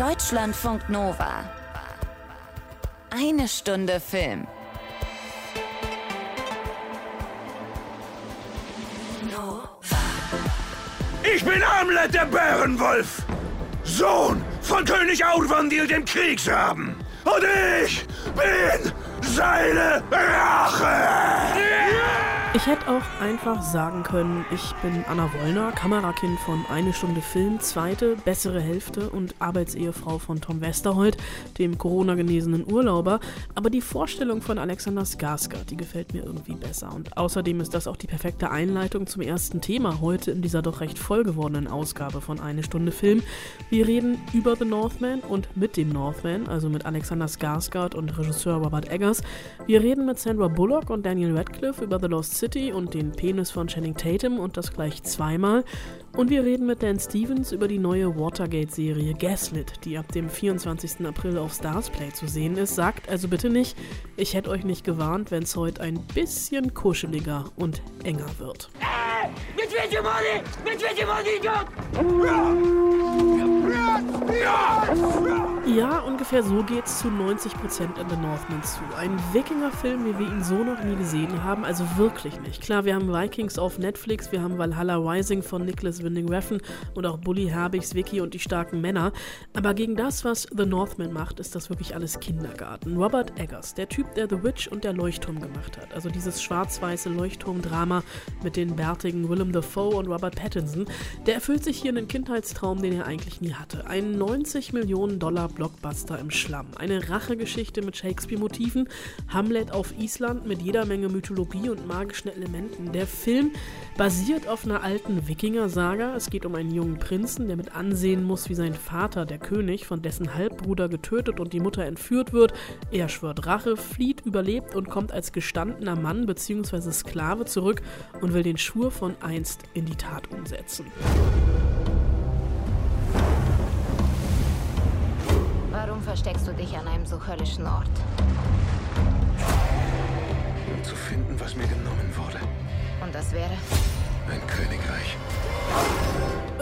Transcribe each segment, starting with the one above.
Deutschlandfunk Nova. Eine Stunde Film. Ich bin Amlet der Bärenwolf, Sohn von König Aurvandil dem Kriegsraben. Und ich bin seine Rache! Ich hätte auch einfach sagen können, ich bin Anna Wollner, Kamerakind von Eine Stunde Film, zweite, bessere Hälfte und Arbeitsehefrau von Tom Westerholt, dem Corona-genesenen Urlauber. Aber die Vorstellung von Alexander Skarsgård, die gefällt mir irgendwie besser. Und außerdem ist das auch die perfekte Einleitung zum ersten Thema heute in dieser doch recht voll gewordenen Ausgabe von Eine Stunde Film. Wir reden über The Northman und mit dem Northman, also mit Alexander Skarsgård und Regisseur Robert Eggers. Wir reden mit Sandra Bullock und Daniel Radcliffe über The Lost City und den Penis von Channing Tatum und das gleich zweimal. Und wir reden mit Dan Stevens über die neue Watergate-Serie Gaslit, die ab dem 24. April auf Starsplay zu sehen ist. Sagt also bitte nicht, ich hätte euch nicht gewarnt, wenn es heute ein bisschen kuscheliger und enger wird. Hey, mit Money! Mit Ja, ungefähr so geht's zu 90% in The Northman zu. Ein Wikinger-Film, wie wir ihn so noch nie gesehen haben, also wirklich nicht. Klar, wir haben Vikings auf Netflix, wir haben Valhalla Rising von Nicholas Winding Refn und auch Bully Herbigs Wiki und die starken Männer. Aber gegen das, was The Northman macht, ist das wirklich alles Kindergarten. Robert Eggers, der Typ, der The Witch und der Leuchtturm gemacht hat, also dieses schwarz-weiße Leuchtturm-Drama mit den bärtigen Willem Dafoe und Robert Pattinson, der erfüllt sich hier einen Kindheitstraum, den er eigentlich nie hatte. Ein 90 Millionen Dollar Blockbuster im Schlamm. Eine Rachegeschichte mit Shakespeare-Motiven, Hamlet auf Island mit jeder Menge Mythologie und magischen Elementen. Der Film basiert auf einer alten Wikinger-Saga. Es geht um einen jungen Prinzen, der mit ansehen muss, wie sein Vater, der König, von dessen Halbbruder getötet und die Mutter entführt wird. Er schwört Rache, flieht, überlebt und kommt als gestandener Mann bzw. Sklave zurück und will den Schwur von einst in die Tat umsetzen. Warum versteckst du dich an einem so höllischen Ort? Um zu finden, was mir genommen wurde. Und das wäre? Ein Königreich.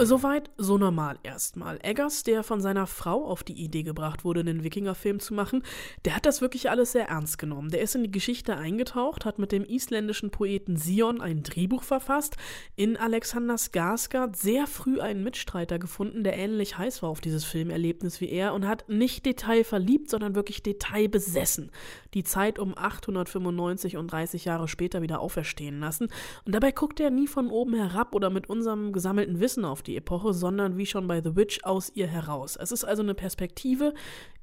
Soweit so normal erstmal. Eggers, der von seiner Frau auf die Idee gebracht wurde, einen Wikingerfilm zu machen, der hat das wirklich alles sehr ernst genommen. Der ist in die Geschichte eingetaucht, hat mit dem isländischen Poeten Sion ein Drehbuch verfasst, in Alexander Skarsgård sehr früh einen Mitstreiter gefunden, der ähnlich heiß war auf dieses Filmerlebnis wie er und hat nicht detailverliebt, sondern wirklich detailbesessen die Zeit um 895 und 30 Jahre später wieder auferstehen lassen. Und dabei guckt er nie von oben herab oder mit unserem gesammelten Wissen auf die Epoche, sondern wie schon bei The Witch aus ihr heraus. Es ist also eine Perspektive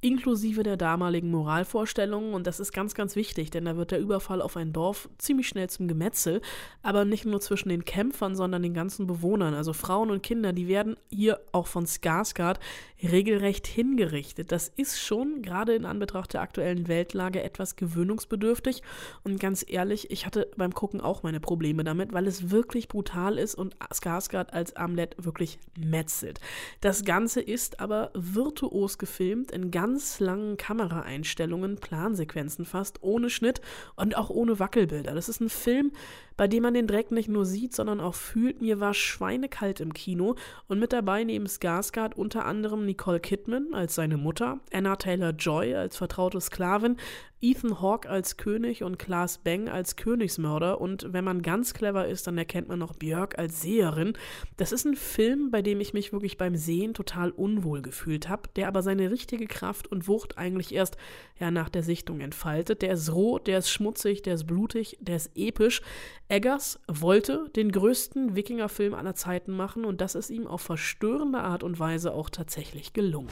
inklusive der damaligen Moralvorstellungen und das ist ganz, ganz wichtig, denn da wird der Überfall auf ein Dorf ziemlich schnell zum Gemetzel, aber nicht nur zwischen den Kämpfern, sondern den ganzen Bewohnern, also Frauen und Kinder, die werden hier auch von Skarsgård regelrecht hingerichtet. Das ist schon gerade in Anbetracht der aktuellen Weltlage etwas gewöhnungsbedürftig und ganz ehrlich, ich hatte beim Gucken auch meine Probleme damit, weil es wirklich brutal ist und Skarsgård als Amlet wirklich metzelt. Das Ganze ist aber virtuos gefilmt in ganz langen Kameraeinstellungen, Plansequenzen fast, ohne Schnitt und auch ohne Wackelbilder. Das ist ein Film, bei dem man den Dreck nicht nur sieht, sondern auch fühlt. Mir war schweinekalt im Kino und mit dabei neben Skarsgård unter anderem Nicole Kidman als seine Mutter, Anna Taylor-Joy als vertraute Sklavin, Ethan Hawke als König und Klaas Beng als Königsmörder und wenn man ganz clever ist, dann erkennt man noch Björk als Seherin. Das ist ein Film, bei dem ich mich wirklich beim Sehen total unwohl gefühlt habe, der aber seine richtige Kraft und Wucht eigentlich erst ja, nach der Sichtung entfaltet. Der ist roh, der ist schmutzig, der ist blutig, der ist episch. Eggers wollte den größten Wikingerfilm aller Zeiten machen und das ist ihm auf verstörende Art und Weise auch tatsächlich gelungen.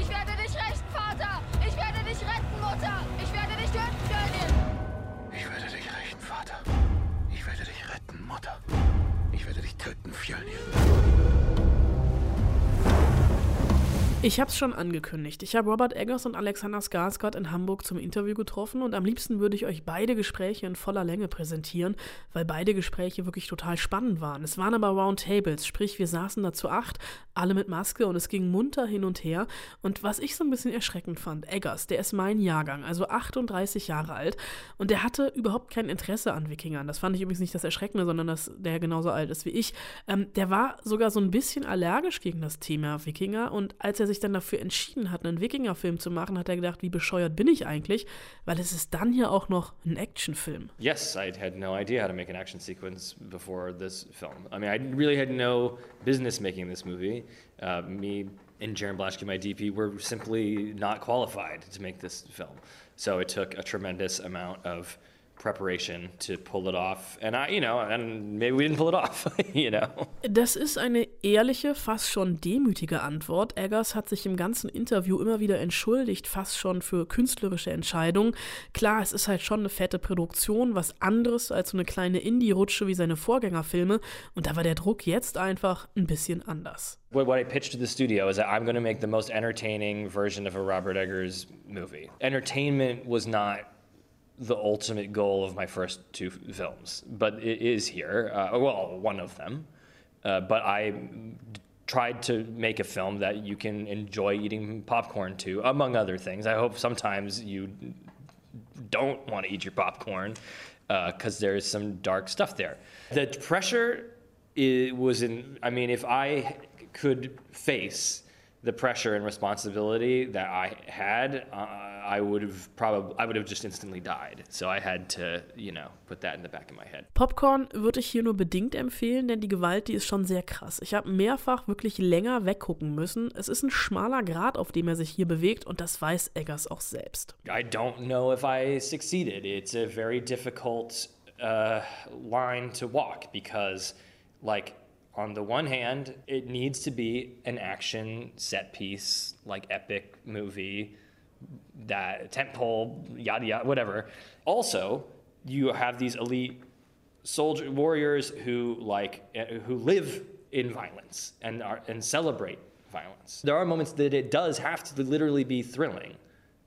Ich werde dich rächen, Vater! Ich werde dich retten, Mutter! Ich werde dich töten, Königin! Ich werde dich rächen, Vater. Ich werde dich retten, Mutter. Ich werde dich töten, Fjölnir. Ich habe es schon angekündigt. Ich habe Robert Eggers und Alexander Skarsgård in Hamburg zum Interview getroffen und am liebsten würde ich euch beide Gespräche in voller Länge präsentieren, weil beide Gespräche wirklich total spannend waren. Es waren aber Roundtables, sprich wir saßen da zu acht, alle mit Maske und es ging munter hin und her. Und was ich so ein bisschen erschreckend fand, Eggers, der ist mein Jahrgang, also 38 Jahre alt und der hatte überhaupt kein Interesse an Wikingern. Das fand ich übrigens nicht das Erschreckende, sondern dass der genauso alt ist wie ich. Ähm, der war sogar so ein bisschen allergisch gegen das Thema Wikinger und als er sich sich dann dafür entschieden hat, einen Wikinger-Film zu machen, hat er gedacht, wie bescheuert bin ich eigentlich? Weil es ist dann ja auch noch ein Actionfilm. Yes, I had no idea how to make an action sequence before this film. I mean, I really had no business making this movie. Uh, me and Jarin Blaschke, my DP, were simply not qualified to make this film. So it took a tremendous amount of preparation to pull it off. And I, you know, and maybe we didn't pull it off, you know. Das ist eine ehrliche, fast schon demütige Antwort. Eggers hat sich im ganzen Interview immer wieder entschuldigt, fast schon für künstlerische Entscheidungen. Klar, es ist halt schon eine fette Produktion, was anderes als so eine kleine Indie-Rutsche wie seine Vorgängerfilme. Und da war der Druck jetzt einfach ein bisschen anders. What, what I pitched to the studio is that I'm going to make the most entertaining version of a Robert Eggers movie. Entertainment was not the ultimate goal of my first two films, but it is here. Uh, well, one of them. Uh, but I tried to make a film that you can enjoy eating popcorn to, among other things. I hope sometimes you don't want to eat your popcorn because uh, there's some dark stuff there. The pressure is, was in, I mean, if I could face the pressure and responsibility that I had, uh, I would have probably I would have just instantly died. So I had to, you know, put that in the back of my head. Popcorn würde ich hier nur bedingt empfehlen, denn die Gewalt, die ist schon sehr krass. Ich habe mehrfach wirklich länger weggucken müssen. Es ist ein schmaler Grat, auf dem er sich hier bewegt und das weiß Eggers auch selbst. I don't know if I succeeded. It's a very difficult uh, line to walk because like on the one hand, it needs to be an action set piece, like epic movie, that tentpole, yada yada, whatever. Also, you have these elite soldier warriors who like eh, who live in violence and are and celebrate violence. There are moments that it does have to literally be thrilling,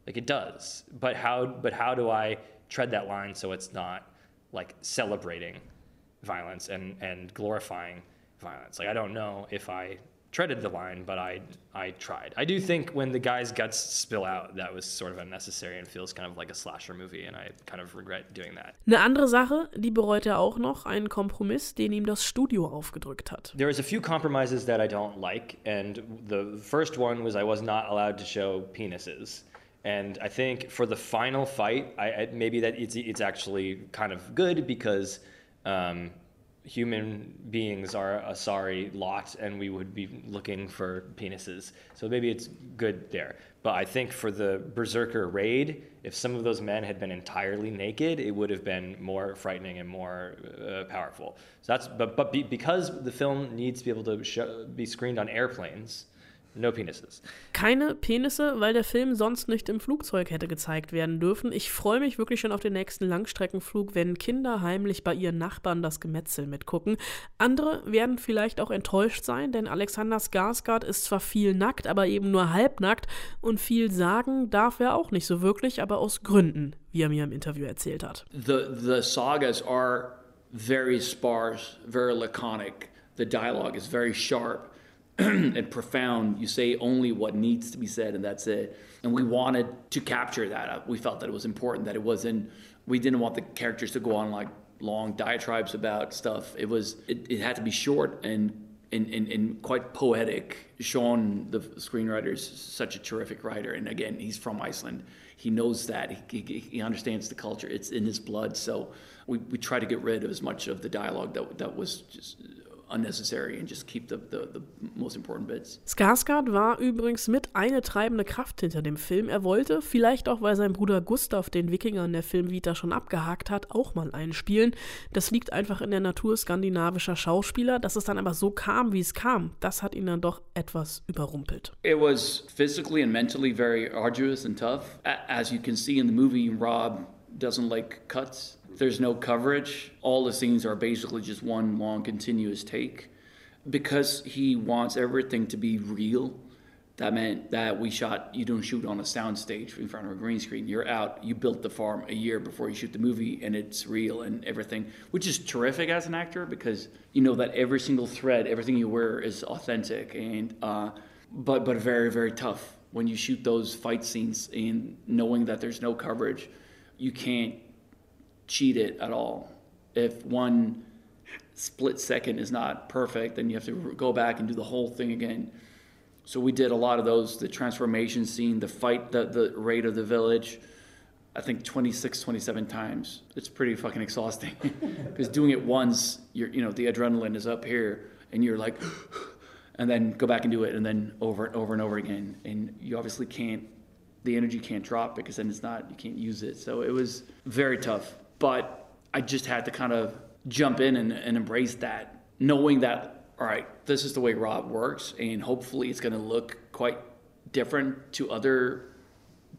like it does. But how but how do I tread that line so it's not like celebrating violence and and glorifying violence. Like I don't know if I treaded the line, but I I tried. I do think when the guy's guts spill out, that was sort of unnecessary and feels kind of like a slasher movie, and I kind of regret doing that. Eine andere Sache, die bereut er auch noch, einen Kompromiss, den ihm das Studio aufgedrückt hat. There's a few compromises that I don't like, and the first one was I was not allowed to show penises. And I think for the final fight, I, I maybe that it's it's actually kind of good because um, human beings are a sorry lot and we would be looking for penises. So maybe it's good there. But I think for the Berserker raid, if some of those men had been entirely naked, it would have been more frightening and more uh, powerful. So that's but but be, because the film needs to be able to show, be screened on airplanes, No penises. Keine Penisse, weil der Film sonst nicht im Flugzeug hätte gezeigt werden dürfen. Ich freue mich wirklich schon auf den nächsten Langstreckenflug, wenn Kinder heimlich bei ihren Nachbarn das Gemetzel mitgucken. Andere werden vielleicht auch enttäuscht sein, denn Alexander Skarsgård ist zwar viel nackt, aber eben nur halbnackt und viel sagen darf er auch nicht so wirklich, aber aus Gründen, wie er mir im Interview erzählt hat. The, the sagas are very sparse, very laconic. The dialogue is very sharp. and profound. You say only what needs to be said, and that's it. And we wanted to capture that. We felt that it was important that it wasn't. We didn't want the characters to go on like long diatribes about stuff. It was. It, it had to be short and and, and, and, quite poetic. Sjón, the screenwriter, is such a terrific writer, and again, he's from Iceland. He knows that. He, he, he, understands the culture. It's in his blood. So we, we try to get rid of as much of the dialogue that that was just unnecessary and just keep the, the, the most important bits. Skarsgård war übrigens mit eine treibende Kraft hinter dem Film. Er wollte, vielleicht auch weil sein Bruder Gustav den Wikinger in der Filmvita schon abgehakt hat, auch mal einspielen. Das liegt einfach in der Natur skandinavischer Schauspieler. Dass es dann aber so kam, wie es kam, das hat ihn dann doch etwas überrumpelt. It was physically and mentally very arduous and tough. As you can see in the movie, Rob doesn't like cuts. There's no coverage. All the scenes are basically just one long continuous take. Because he wants everything to be real, that meant that we shot, you don't shoot on a soundstage in front of a green screen. You're out, you built the farm a year before you shoot the movie, and it's real and everything, which is terrific as an actor because you know that every single thread, everything you wear is authentic, and uh, but, but very, very tough when you shoot those fight scenes and knowing that there's no coverage. You can't cheat it at all. If one split second is not perfect, then you have to go back and do the whole thing again. So we did a lot of those, the transformation scene, the fight, the, the raid of the village. I think 26, 27 times. It's pretty fucking exhausting because doing it once, you're, you know, the adrenaline is up here and you're like, and then go back and do it and then over and over and over again. And you obviously can't, the energy can't drop because then it's not, you can't use it. So it was very tough, but I just had to kind of jump in and, and embrace that, knowing that, all right, this is the way Rob works and hopefully it's going to look quite different to other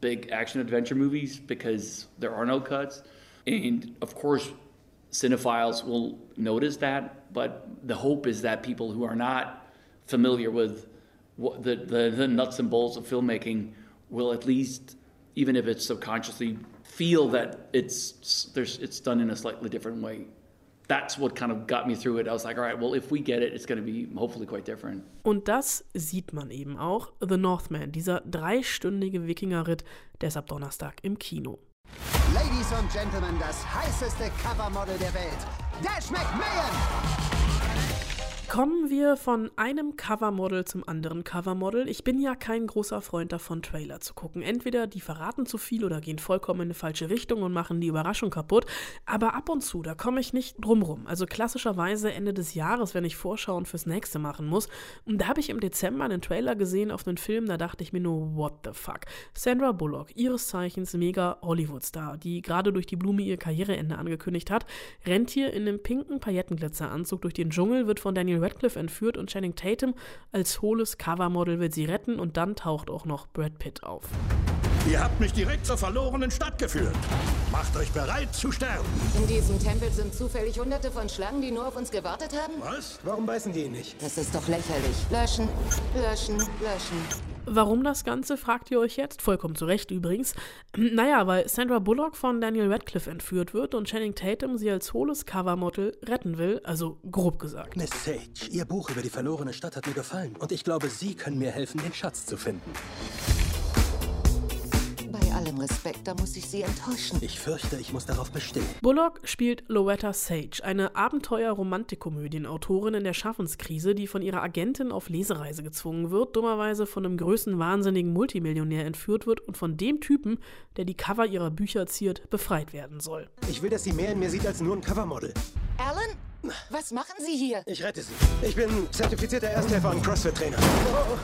big action adventure movies because there are no cuts. And of course, cinephiles will notice that, but the hope is that people who are not familiar with the, the, the nuts and bolts of filmmaking will at least, even if it's subconsciously, feel that it's there's it's done in a slightly different way. That's what kind of got me through it. I was like, all right, well, if we get it, it's going to be hopefully quite different. Und das sieht man eben auch. The Northman, dieser dreistündige Wikingerritt, der ist ab Donnerstag im Kino. Ladies and Gentlemen, das heißeste Covermodel der Welt, Dash McMahon! Kommen wir von einem Covermodel zum anderen Covermodel. Ich bin ja kein großer Freund davon, Trailer zu gucken. Entweder die verraten zu viel oder gehen vollkommen in eine falsche Richtung und machen die Überraschung kaputt. Aber ab und zu, da komme ich nicht drumrum. Also klassischerweise Ende des Jahres, wenn ich Vorschauen fürs nächste machen muss. Und da habe ich im Dezember einen Trailer gesehen auf einen Film, da dachte ich mir nur, what the fuck. Sandra Bullock, ihres Zeichens mega Hollywood-Star, die gerade durch die Blume ihr Karriereende angekündigt hat, rennt hier in einem pinken Paillettenglitzeranzug durch den Dschungel, wird von Daniel Radcliffe entführt und Channing Tatum als hohles Covermodel will sie retten und dann taucht auch noch Brad Pitt auf. Ihr habt mich direkt zur verlorenen Stadt geführt. Macht euch bereit zu sterben. In diesem Tempel sind zufällig hunderte von Schlangen, die nur auf uns gewartet haben? Was? Warum beißen die ihn nicht? Das ist doch lächerlich. Löschen, löschen, löschen. Warum das Ganze, fragt ihr euch jetzt? Vollkommen zu Recht übrigens. Naja, weil Sandra Bullock von Daniel Radcliffe entführt wird und Channing Tatum sie als hohles Covermodel retten will, also grob gesagt. Miss Sage, Ihr Buch über die verlorene Stadt hat mir gefallen und ich glaube, Sie können mir helfen, den Schatz zu finden. Respekt, da muss ich Sie enttäuschen. Ich fürchte, ich muss darauf bestehen. Bullock spielt Loretta Sage, eine Abenteuer-Romantikkomödienautorin in der Schaffenskrise, die von ihrer Agentin auf Lesereise gezwungen wird, dummerweise von einem größenwahnsinnigen Multimillionär entführt wird und von dem Typen, der die Cover ihrer Bücher ziert, befreit werden soll. Ich will, dass sie mehr in mir sieht als nur ein Covermodel. Alan, was machen Sie hier? Ich rette sie. Ich bin zertifizierter Ersthelfer und CrossFit-Trainer.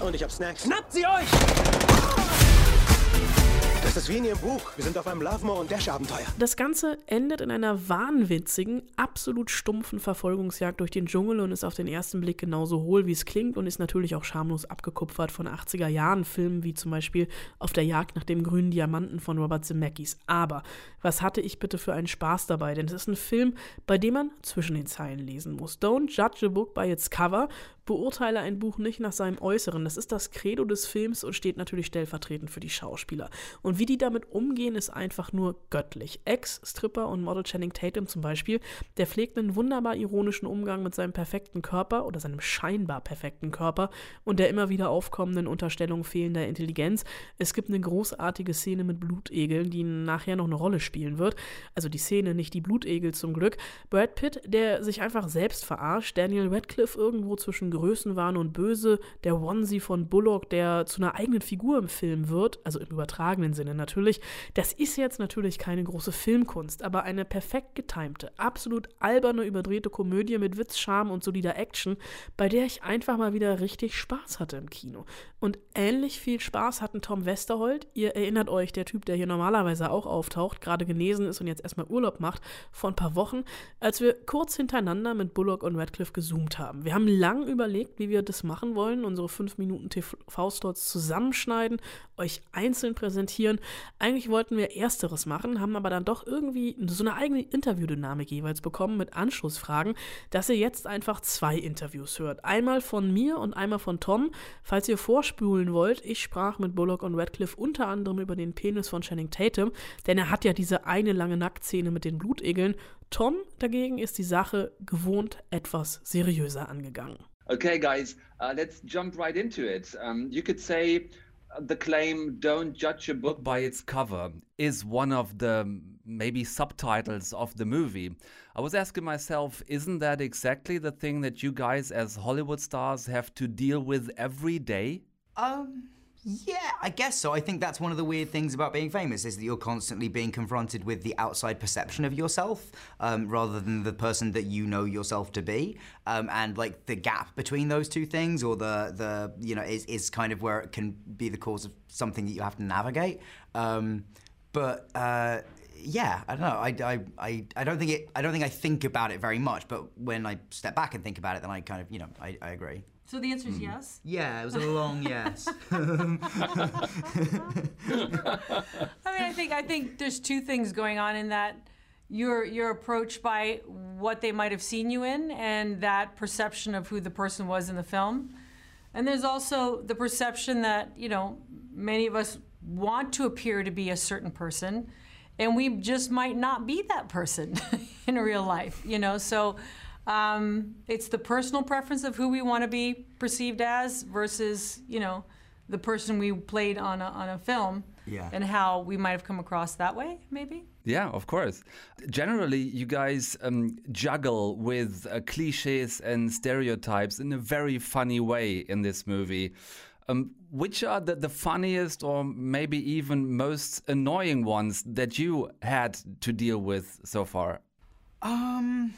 Und ich hab Snacks. Schnappt sie euch! Das ist wie in Ihrem Buch. Wir sind auf einem Lovemore- und Dash-Abenteuer. Das Ganze endet in einer wahnwitzigen, absolut stumpfen Verfolgungsjagd durch den Dschungel und ist auf den ersten Blick genauso hohl, wie es klingt und ist natürlich auch schamlos abgekupfert von 80er-Jahren-Filmen, wie zum Beispiel Auf der Jagd nach dem grünen Diamanten von Robert Zemeckis. Aber was hatte ich bitte für einen Spaß dabei? Denn es ist ein Film, bei dem man zwischen den Zeilen lesen muss. Don't judge a book by its cover. Beurteile ein Buch nicht nach seinem Äußeren. Das ist das Credo des Films und steht natürlich stellvertretend für die Schauspieler. Und wie die damit umgehen, ist einfach nur göttlich. Ex-Stripper und Model Channing Tatum zum Beispiel, der pflegt einen wunderbar ironischen Umgang mit seinem perfekten Körper oder seinem scheinbar perfekten Körper und der immer wieder aufkommenden Unterstellung fehlender Intelligenz. Es gibt eine großartige Szene mit Blutegeln, die nachher noch eine Rolle spielen wird. Also die Szene, nicht die Blutegel zum Glück. Brad Pitt, der sich einfach selbst verarscht. Daniel Radcliffe irgendwo zwischen Größenwahn und Böse. Der Onesie von Bullock, der zu einer eigenen Figur im Film wird. Also im übertragenen Sinne natürlich. Das ist jetzt natürlich keine große Filmkunst, aber eine perfekt getimte, absolut alberne, überdrehte Komödie mit Witz, Charme und solider Action, bei der ich einfach mal wieder richtig Spaß hatte im Kino. Und ähnlich viel Spaß hatten Tom Westerholt. Ihr erinnert euch, der Typ, der hier normalerweise auch auftaucht, gerade genesen ist und jetzt erstmal Urlaub macht, vor ein paar Wochen, als wir kurz hintereinander mit Bullock und Radcliffe gezoomt haben. Wir haben lang überlegt, wie wir das machen wollen, unsere 5 Minuten TV-Slots zusammenschneiden, euch einzeln präsentieren. Eigentlich wollten wir Ersteres machen, haben aber dann doch irgendwie so eine eigene Interviewdynamik jeweils bekommen mit Anschlussfragen, dass ihr jetzt einfach zwei Interviews hört. Einmal von mir und einmal von Tom. Falls ihr vorspulen wollt, ich sprach mit Bullock und Radcliffe unter anderem über den Penis von Channing Tatum, denn er hat ja diese eine lange Nacktszene mit den Blutegeln. Tom dagegen ist die Sache gewohnt etwas seriöser angegangen. Okay, guys, uh, let's jump right into it. Um, you could say the claim don't judge a book by its cover is one of the maybe subtitles of the movie. I was asking myself, isn't that exactly the thing that you guys as Hollywood stars have to deal with every day? Um, yeah, I guess so. I think that's one of the weird things about being famous is that you're constantly being confronted with the outside perception of yourself um, rather than the person that you know yourself to be. Um, and like the gap between those two things, or the the you know, is is kind of where it can be the cause of something that you have to navigate. Um, but. Uh, yeah, I don't know. I, I, I, I don't think it. I don't think I think about it very much. But when I step back and think about it, then I kind of, you know, I, I agree. So the answer is hmm. yes. Yeah, it was a long yes. I mean, I think I think there's two things going on in that. You're you're approached by what they might have seen you in, and that perception of who the person was in the film. And there's also the perception that you know many of us want to appear to be a certain person, and we just might not be that person in real life. You know, so. Um, it's the personal preference of who we want to be perceived as versus, you know, the person we played on a, on a film Yeah. and how we might have come across that way, maybe. Yeah, of course. Generally, you guys um, juggle with uh, cliches and stereotypes in a very funny way in this movie. Um, which are the, the funniest or maybe even most annoying ones that you had to deal with so far? Um,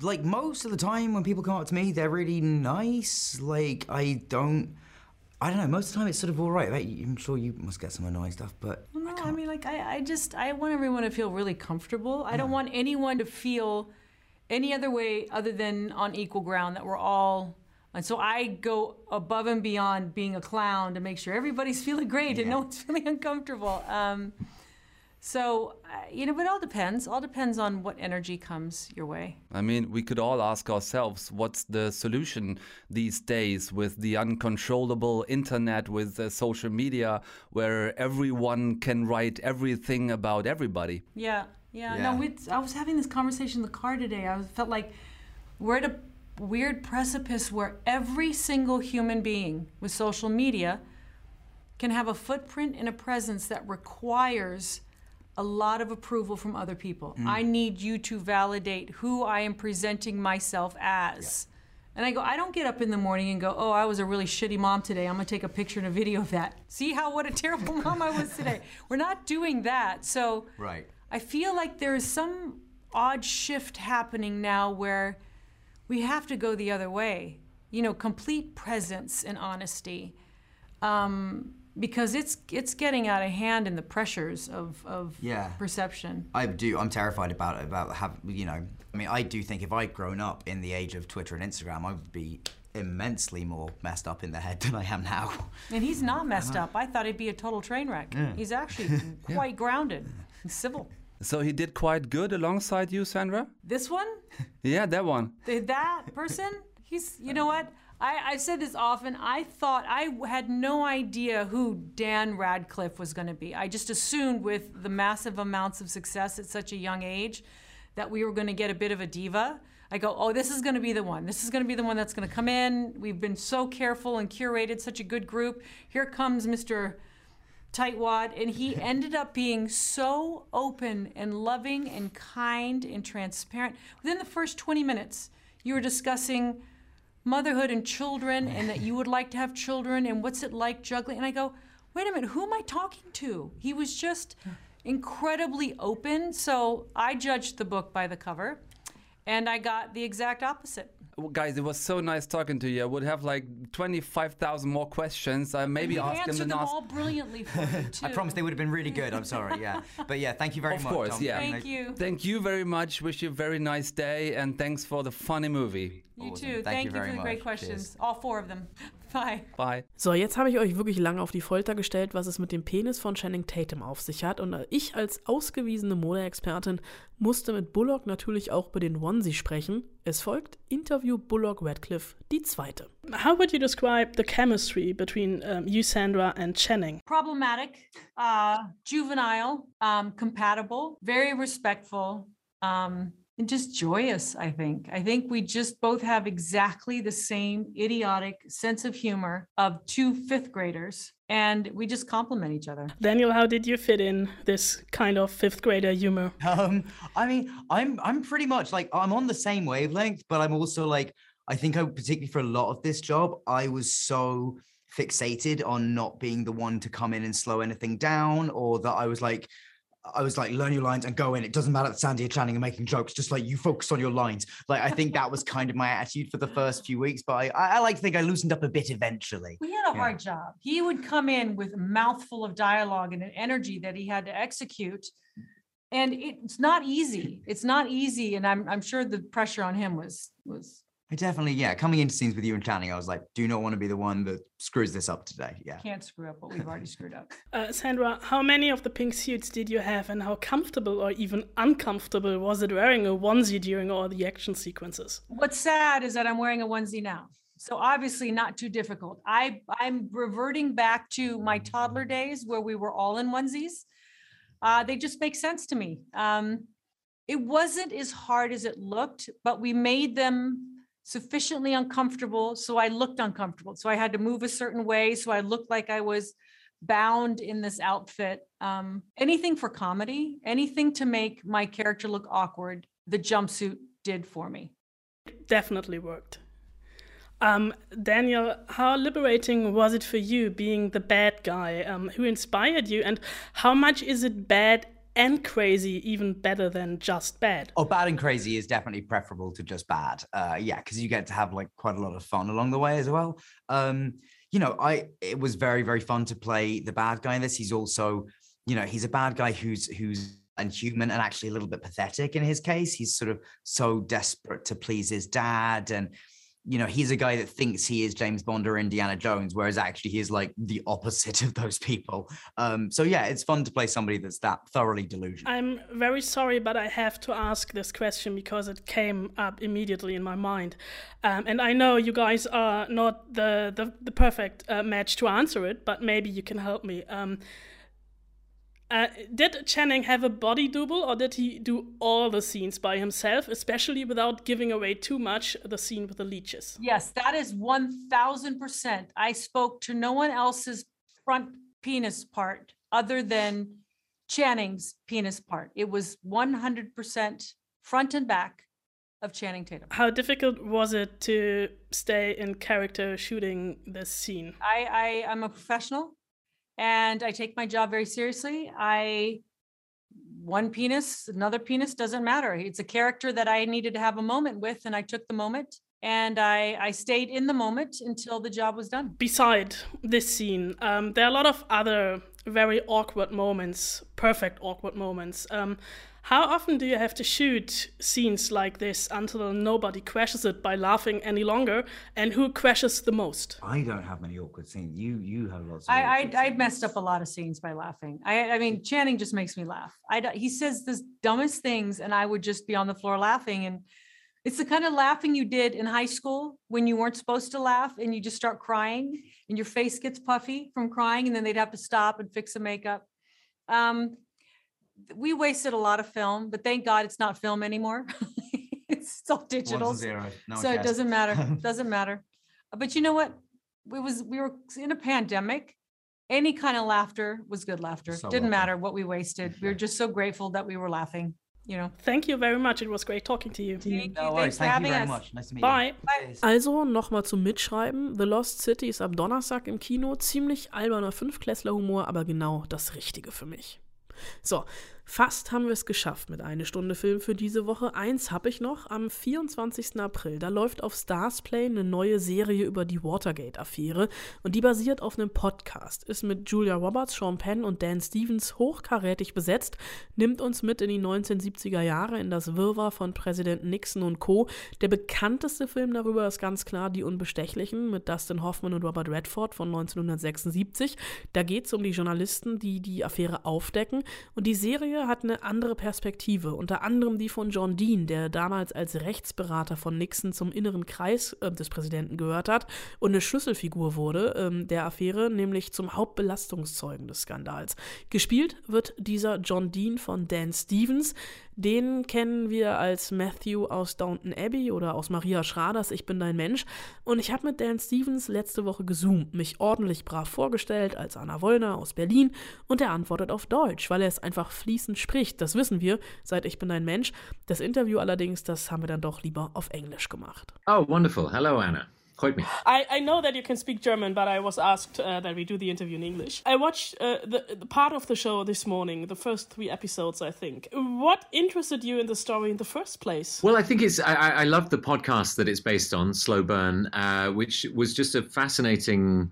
like most of the time when people come up to me, they're really nice. Like I don't, I don't know. Most of the time it's sort of all right. I'm sure you must get some annoying stuff, but Well, no, I, mean, like, I, I just, I want everyone to feel really comfortable. I don't want anyone to feel any other way other than on equal ground that we're all. And so I go above and beyond being a clown to make sure everybody's feeling great and no one's feeling uncomfortable. Um, so, uh, you know, it all depends. All depends on what energy comes your way. I mean, we could all ask ourselves what's the solution these days with the uncontrollable internet, with uh, social media, where everyone can write everything about everybody. Yeah, yeah. Yeah. No, we, I was having this conversation in the car today. I felt like we're at a weird precipice where every single human being with social media can have a footprint and a presence that requires a lot of approval from other people. Mm. I need you to validate who I am presenting myself as. And I go, I don't get up in the morning and go, oh, I was a really shitty mom today. I'm gonna take a picture and a video of that. See how what a terrible mom I was today. We're not doing that. So right. I feel like there is some odd shift happening now where we have to go the other way. You know, complete presence and honesty. Um, because it's it's getting out of hand in the pressures of, of Yeah. perception. I do. I'm terrified about it. About have you know? I mean, I do think if I'd grown up in the age of Twitter and Instagram, I would be immensely more messed up in the head than I am now. And he's not messed Uh-huh. up. I thought he'd be a total train wreck. Yeah. He's actually quite grounded and civil. So he did quite good alongside you, Sandra? This one, Yeah, that one. that person, he's, you know what? I, I've said this often. I thought I had no idea who Dan Radcliffe was going to be. I just assumed with the massive amounts of success at such a young age that we were going to get a bit of a diva. I go, oh, this is going to be the one. This is going to be the one that's going to come in. We've been so careful and curated such a good group. Here comes Mr. tightwad and he ended up being so open and loving and kind and transparent within the first 20 minutes you were discussing motherhood and children and that you would like to have children and what's it like juggling? And i go wait a minute who am i talking to? He was just incredibly open. So i judged the book by the cover and i got the exact opposite Well, guys, it was so nice talking to you. I would have like 25,000 more questions. I maybe you ask him answered the them last. all brilliantly for me too I promise they would have been really good. I'm sorry. Yeah, but yeah, thank you very of much. course, Tom. yeah. Thank you. Thank you very much. Wish you a very nice day and thanks for the funny movie. you too thank, you, for the great questions all four of them bye Bye. So, jetzt habe ich euch wirklich lange auf die Folter gestellt, was es mit dem Penis von Channing Tatum auf sich hat. Und ich als ausgewiesene Modeexpertin musste mit Bullock natürlich auch über den Onesie sprechen. Es folgt Interview Bullock Radcliffe, die zweite. How would you describe the chemistry between um, you, Sandra, and Channing? problematic, uh, juvenile, um, compatible, very respectful, um, and just joyous. I think. I think we just both have exactly the same idiotic sense of humor of two fifth graders, and we just complement each other. Daniel, how did you fit in this kind of fifth grader humor? Um, I mean, I'm I'm pretty much like I'm on the same wavelength, but I'm also like I think I particularly for a lot of this job, I was so fixated on not being the one to come in and slow anything down, or that I was like, I was like, learn your lines and go in. It doesn't matter that Sandy and Channing are making jokes, just like you focus on your lines. Like I think that was kind of my attitude for the first few weeks, but I, I like to think I loosened up a bit eventually. We had a Yeah. hard job. He would come in with a mouthful of dialogue and an energy that he had to execute. And it's not easy. It's not easy. And I'm I'm sure the pressure on him was was I definitely, yeah, coming into scenes with you and Channing, I was like, do not want to be the one that screws this up today. Yeah. can't screw up what we've already screwed up. Uh, Sandra, how many of the pink suits did you have, and how comfortable or even uncomfortable was it wearing a onesie during all the action sequences? What's sad is that I'm wearing a onesie now. So obviously not too difficult. I I'm reverting back to my toddler days where we were all in onesies. Uh, they just make sense to me. Um, it wasn't as hard as it looked, but we made them sufficiently uncomfortable so I looked uncomfortable. So I had to move a certain way so I looked like I was bound in this outfit. Um, anything for comedy, anything to make my character look awkward, the jumpsuit did for me. Definitely worked. Um, Daniel, how liberating was it for you being the bad guy? Um, who inspired you, and how much is it bad and crazy even better than just bad? Oh, bad and crazy is definitely preferable to just bad. Uh, yeah, because you get to have like quite a lot of fun along the way as well. Um, you know, I it was very very fun to play the bad guy in this. He's also, you know, he's a bad guy who's who's and human and actually a little bit pathetic in his case. He's sort of so desperate to please his dad and you know, he's a guy that thinks he is James Bond or Indiana Jones, whereas actually he is like the opposite of those people. Um, so yeah, it's fun to play somebody that's that thoroughly delusional. I'm very sorry, but I have to ask this question because it came up immediately in my mind. Um, and I know you guys are not the, the, the perfect uh, match to answer it, but maybe you can help me. Um, uh, did Channing have a body double or did he do all the scenes by himself, especially without giving away too much the scene with the leeches? Yes, that is 1000%. I spoke to no one else's front penis part other than Channing's penis part. It was 100% front and back of Channing Tatum. How difficult was it to stay in character shooting this scene? I, I am a professional and I take my job very seriously. I one penis, another penis doesn't matter. It's a character that I needed to have a moment with, and I took the moment and I I stayed in the moment until the job was done. Beside this scene, um, there are a lot of other very awkward moments, perfect awkward moments. Um, how often do you have to shoot scenes like this until nobody crashes it by laughing any longer? And who crashes the most? I don't have many awkward scenes. You you have lots. Of I, I I messed up a lot of scenes by laughing. I I mean Channing just makes me laugh. I he says the dumbest things and I would just be on the floor laughing and it's the kind of laughing you did in high school when you weren't supposed to laugh and you just start crying and your face gets puffy from crying and then they'd have to stop and fix the makeup. Um, we wasted a lot of film, but thank God it's not film anymore. it's all digital. One's a zero, no so it doesn't matter. doesn't matter. But you know what? It was we were in a pandemic. Any kind of laughter was good laughter. So Didn't welcome. matter what we wasted. We were just so grateful that we were laughing. You know. Thank you very much. It was great talking to you. No worries. Thanks for Thank you having very us. much. Nice to meet Bye. Also nochmal zum Mitschreiben. The Lost City ist am Donnerstag im Kino. Ziemlich alberner Fünfklässler-Humor, aber genau das Richtige für mich. So, fast haben wir es geschafft mit eine Stunde Film für diese Woche. Eins habe ich noch. Am 24. April, da läuft auf Stars Play eine neue Serie über die Watergate-Affäre und die basiert auf einem Podcast. Ist mit Julia Roberts, Sean Penn und Dan Stevens hochkarätig besetzt, nimmt uns mit in die 1970er Jahre in das Wirrwarr von Präsident Nixon und Co. Der bekannteste Film darüber ist ganz klar Die Unbestechlichen mit Dustin Hoffman und Robert Redford von 1976. Da geht es um die Journalisten, die die Affäre aufdecken und die Serie hat eine andere Perspektive, unter anderem die von John Dean, der damals als Rechtsberater von Nixon zum inneren Kreis äh, des Präsidenten gehört hat und eine Schlüsselfigur wurde ähm, der Affäre, nämlich zum Hauptbelastungszeugen des Skandals. Gespielt wird dieser John Dean von Dan Stevens. Den kennen wir als Matthew aus Downton Abbey oder aus Maria Schraders Ich bin dein Mensch. Und ich habe mit Dan Stevens letzte Woche gezoomt, mich ordentlich brav vorgestellt als Anna Wollner aus Berlin und er antwortet auf Deutsch, weil er es einfach fließend spricht. Das wissen wir seit Ich bin dein Mensch. Das Interview allerdings, das haben wir dann doch lieber auf Englisch gemacht. Oh, wonderful. Hello, Anna. Freut mich. I, I know that you can speak German, but I was asked uh, that we do the interview in English. I watched uh, the, the part of the show this morning, the first three episodes, I think. What interested you in the story in the first place? Well, I think it's. I, I love the podcast that it's based on, Slow Burn, uh, which was just a fascinating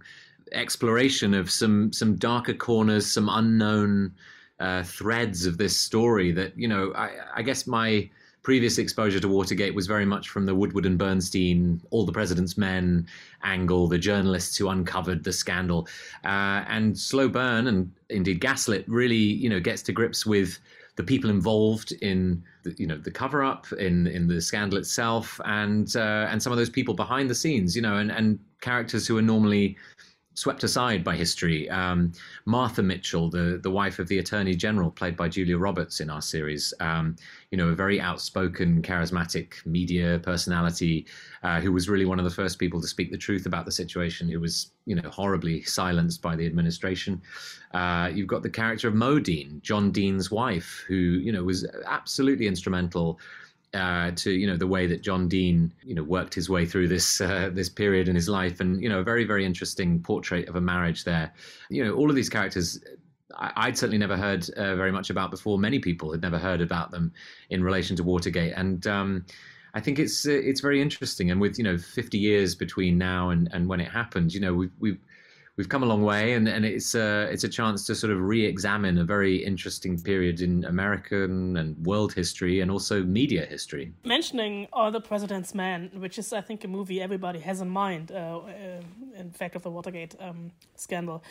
exploration of some some darker corners, some unknown uh, threads of this story. That you know, I, I guess my previous exposure to Watergate was very much from the Woodward and Bernstein, All the President's Men angle, the journalists who uncovered the scandal. Uh, and Slow Burn and indeed Gaslit really, you know, gets to grips with the people involved in the, you know the cover up in in the scandal itself and uh, and some of those people behind the scenes you know and and characters who are normally swept aside by history. Um, Martha Mitchell, the, the wife of the Attorney General, played by Julia Roberts in our series, um, you know, a very outspoken, charismatic media personality uh, who was really one of the first people to speak the truth about the situation, who was, you know, horribly silenced by the administration. Uh, you've got the character of Mo Dean, John Dean's wife, who, you know, was absolutely instrumental uh, to you know the way that John Dean you know worked his way through this uh, this period in his life, and you know a very very interesting portrait of a marriage there. You know all of these characters. I, would certainly never heard uh, very much about before. Many people had never heard about them in relation to Watergate, and um, I think it's uh, it's very interesting. And with you know 50 years between now and, and when it happened, you know we've we've we've come a long way, and, and it's a it's a chance to sort of re-examine a very interesting period in American and world history, and also media history. Mentioning All the President's Men, which is I think a movie everybody has in mind, uh, uh, in fact of the Watergate um, scandal.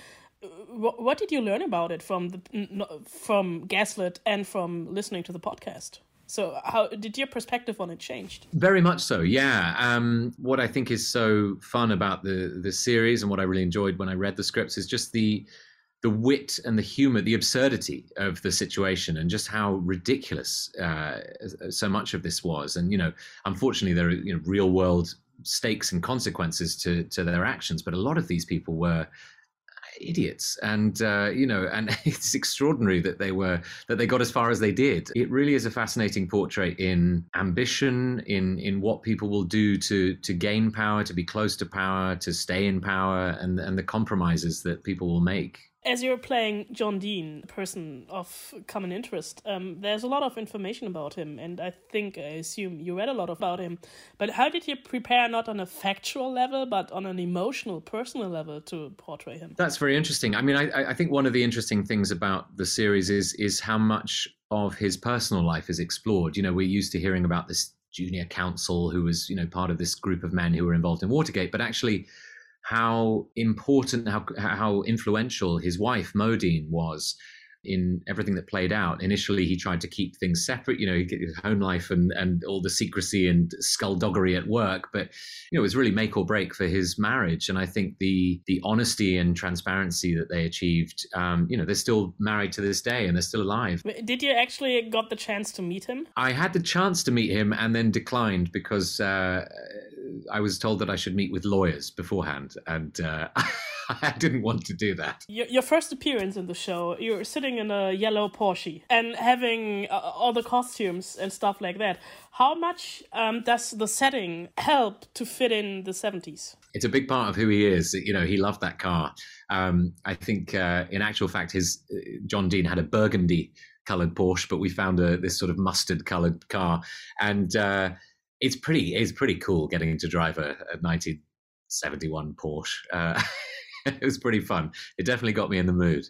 Uh, what, what did you learn about it from the from Gaslit and from listening to the podcast? So, how did your perspective on it changed? Very much so, yeah. Um, what I think is so fun about the the series, and what I really enjoyed when I read the scripts, is just the the wit and the humor, the absurdity of the situation, and just how ridiculous uh, so much of this was. And you know, unfortunately, there are you know real world stakes and consequences to to their actions, but a lot of these people were idiots. And uh, you know and it's extraordinary that they were that they got as far as they did. It really is a fascinating portrait in ambition in in what people will do to to gain power to be close to power to stay in power and and the compromises that people will make as you're playing John Dean, a person of common interest, um, there's a lot of information about him, and I think, I assume you read a lot about him. But how did you prepare, not on a factual level, but on an emotional, personal level, to portray him? That's very interesting. I mean, I, I think one of the interesting things about the series is is how much of his personal life is explored. You know, we're used to hearing about this junior counsel who was, you know, part of this group of men who were involved in Watergate, but actually how important, how how influential his wife Mo Dean was in everything that played out. Initially, he tried to keep things separate, you know, his home life and, and all the secrecy and skullduggery at work. But, you know, it was really make or break for his marriage. And I think the the honesty and transparency that they achieved, um, you know, they're still married to this day and they're still alive. Did you actually got the chance to meet him? I had the chance to meet him and then declined because uh, I was told that I should meet with lawyers beforehand. And uh, I didn't want to do that. Your, your, first appearance in the show, you're sitting in a yellow Porsche and having uh, all the costumes and stuff like that. How much um, does the setting help to fit in the 70s? It's a big part of who he is. You know, he loved that car. Um, I think, uh, in actual fact, his uh, John Dean had a burgundy colored Porsche, but we found a, this sort of mustard colored car, and uh, it's pretty. It's pretty cool getting to drive a, a 1971 Porsche. Uh, it was pretty fun. It definitely got me in the mood.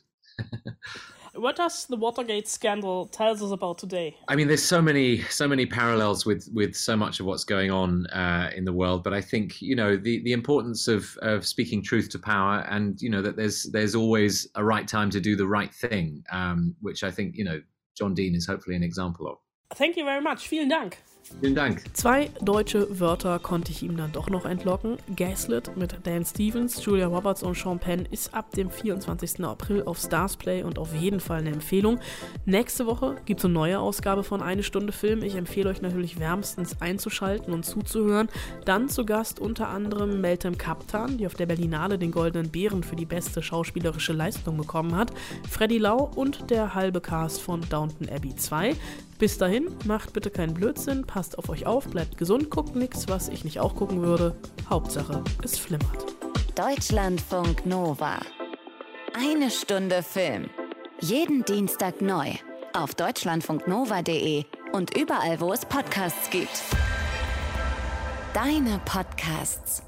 what does the Watergate scandal tells us about today? I mean, there's so many so many parallels with with so much of what's going on uh, in the world. But I think you know the the importance of of speaking truth to power, and you know that there's there's always a right time to do the right thing, um, which I think you know John Dean is hopefully an example of. Thank you very much. Vielen Dank. Vielen Dank. Zwei deutsche Wörter konnte ich ihm dann doch noch entlocken. Gaslit mit Dan Stevens, Julia Roberts und Sean Penn ist ab dem 24. April auf Starsplay und auf jeden Fall eine Empfehlung. Nächste Woche gibt es eine neue Ausgabe von Eine Stunde Film. Ich empfehle euch natürlich wärmstens einzuschalten und zuzuhören. Dann zu Gast unter anderem Meltem Kaptan, die auf der Berlinale den Goldenen Bären für die beste schauspielerische Leistung bekommen hat, Freddy Lau und der halbe Cast von Downton Abbey 2. Bis dahin, macht bitte keinen Blödsinn, passt auf euch auf, bleibt gesund, guckt nichts, was ich nicht auch gucken würde. Hauptsache, es flimmert. Deutschlandfunk Nova. Eine Stunde Film. Jeden Dienstag neu. Auf deutschlandfunknova.de und überall, wo es Podcasts gibt. Deine Podcasts.